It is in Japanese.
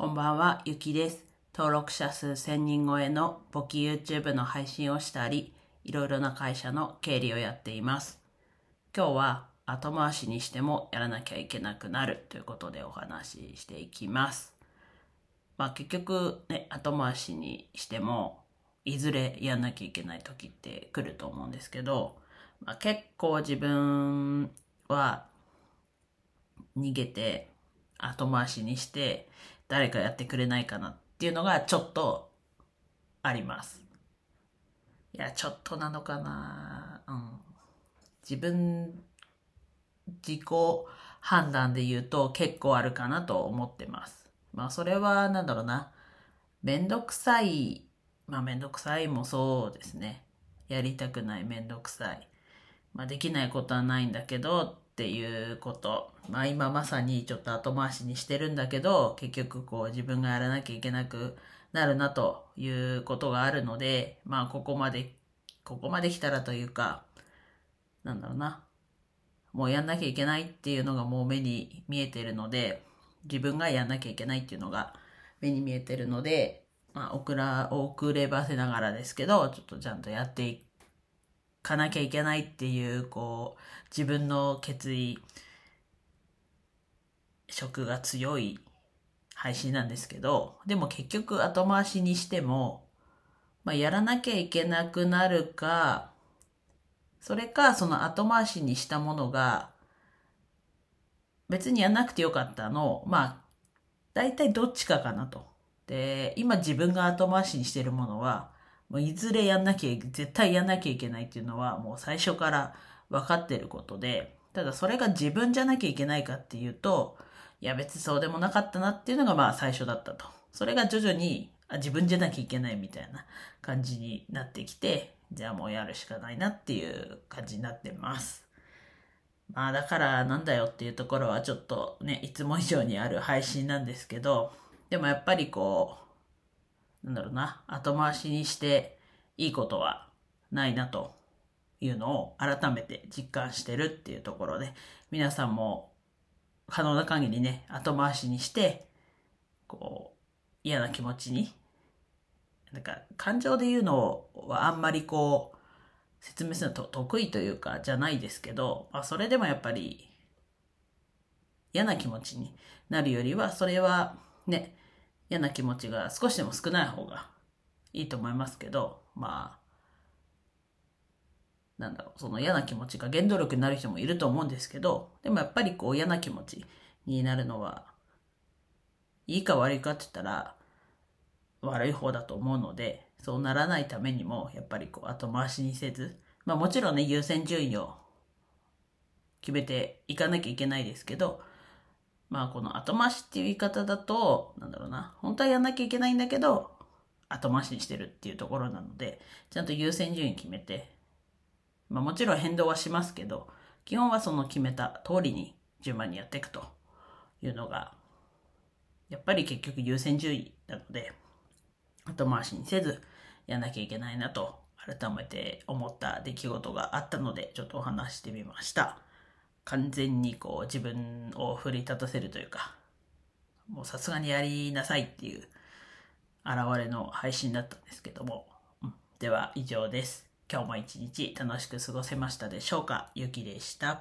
こんばんは、ゆきです。登録者数1000人超えの簿記 YouTube の配信をしたり、いろいろな会社の経理をやっています。今日は後回しにしてもやらなきゃいけなくなるということでお話ししていきます。まあ結局ね、後回しにしても、いずれやんなきゃいけない時って来ると思うんですけど、まあ、結構自分は逃げて後回しにして誰かやってくれないかなっていうのがちょっとあります。いや、ちょっとなのかなうん。自分、自己判断で言うと結構あるかなと思ってます。まあそれはなんだろうな。めんどくさい、まあめんどくさいもそうですね。やりたくないめんどくさい。まあできないことはないんだけどっていうこと。まあ今まさにちょっと後回しにしてるんだけど、結局こう自分がやらなきゃいけなくなるなということがあるので、まあここまで、ここまで来たらというか、なんだろうな。もうやんなきゃいけないっていうのがもう目に見えてるので、自分がやんなきゃいけないっていうのが目に見えてるので、まあ遅ら、遅ればせながらですけど、ちょっとちゃんとやっていくかなきゃいけないっていう、こう、自分の決意、色が強い配信なんですけど、でも結局後回しにしても、まあ、やらなきゃいけなくなるか、それかその後回しにしたものが、別にやんなくてよかったの、まあ、大体どっちかかなと。で、今自分が後回しにしてるものは、もういずれやんなきゃ、絶対やんなきゃいけないっていうのはもう最初から分かってることで、ただそれが自分じゃなきゃいけないかっていうと、いや別にそうでもなかったなっていうのがまあ最初だったと。それが徐々にあ自分じゃなきゃいけないみたいな感じになってきて、じゃあもうやるしかないなっていう感じになってます。まあだからなんだよっていうところはちょっとね、いつも以上にある配信なんですけど、でもやっぱりこう、なんだろうな、後回しにしていいことはないなというのを改めて実感してるっていうところで、皆さんも可能な限りね、後回しにして、こう、嫌な気持ちに、なんか感情で言うのはあんまりこう、説明するのと得意というかじゃないですけど、まあ、それでもやっぱり嫌な気持ちになるよりは、それはね、嫌な気持ちが少しでも少ない方がいいと思いますけど、まあ、なんだろう、その嫌な気持ちが原動力になる人もいると思うんですけど、でもやっぱりこう嫌な気持ちになるのは、いいか悪いかって言ったら、悪い方だと思うので、そうならないためにも、やっぱりこう後回しにせず、まあもちろんね、優先順位を決めていかなきゃいけないですけど、まあこの後回しっていう言い方だと、なんだろうな、本当はやんなきゃいけないんだけど、後回しにしてるっていうところなので、ちゃんと優先順位決めて、まあもちろん変動はしますけど、基本はその決めた通りに順番にやっていくというのが、やっぱり結局優先順位なので、後回しにせずやんなきゃいけないなと改めて思った出来事があったので、ちょっとお話してみました。完全にこう自分を奮い立たせるというか、もうさすがにやりなさいっていう現れの配信だったんですけども、うんでは以上です。今日も一日楽しく過ごせましたでしょうか？ゆきでした。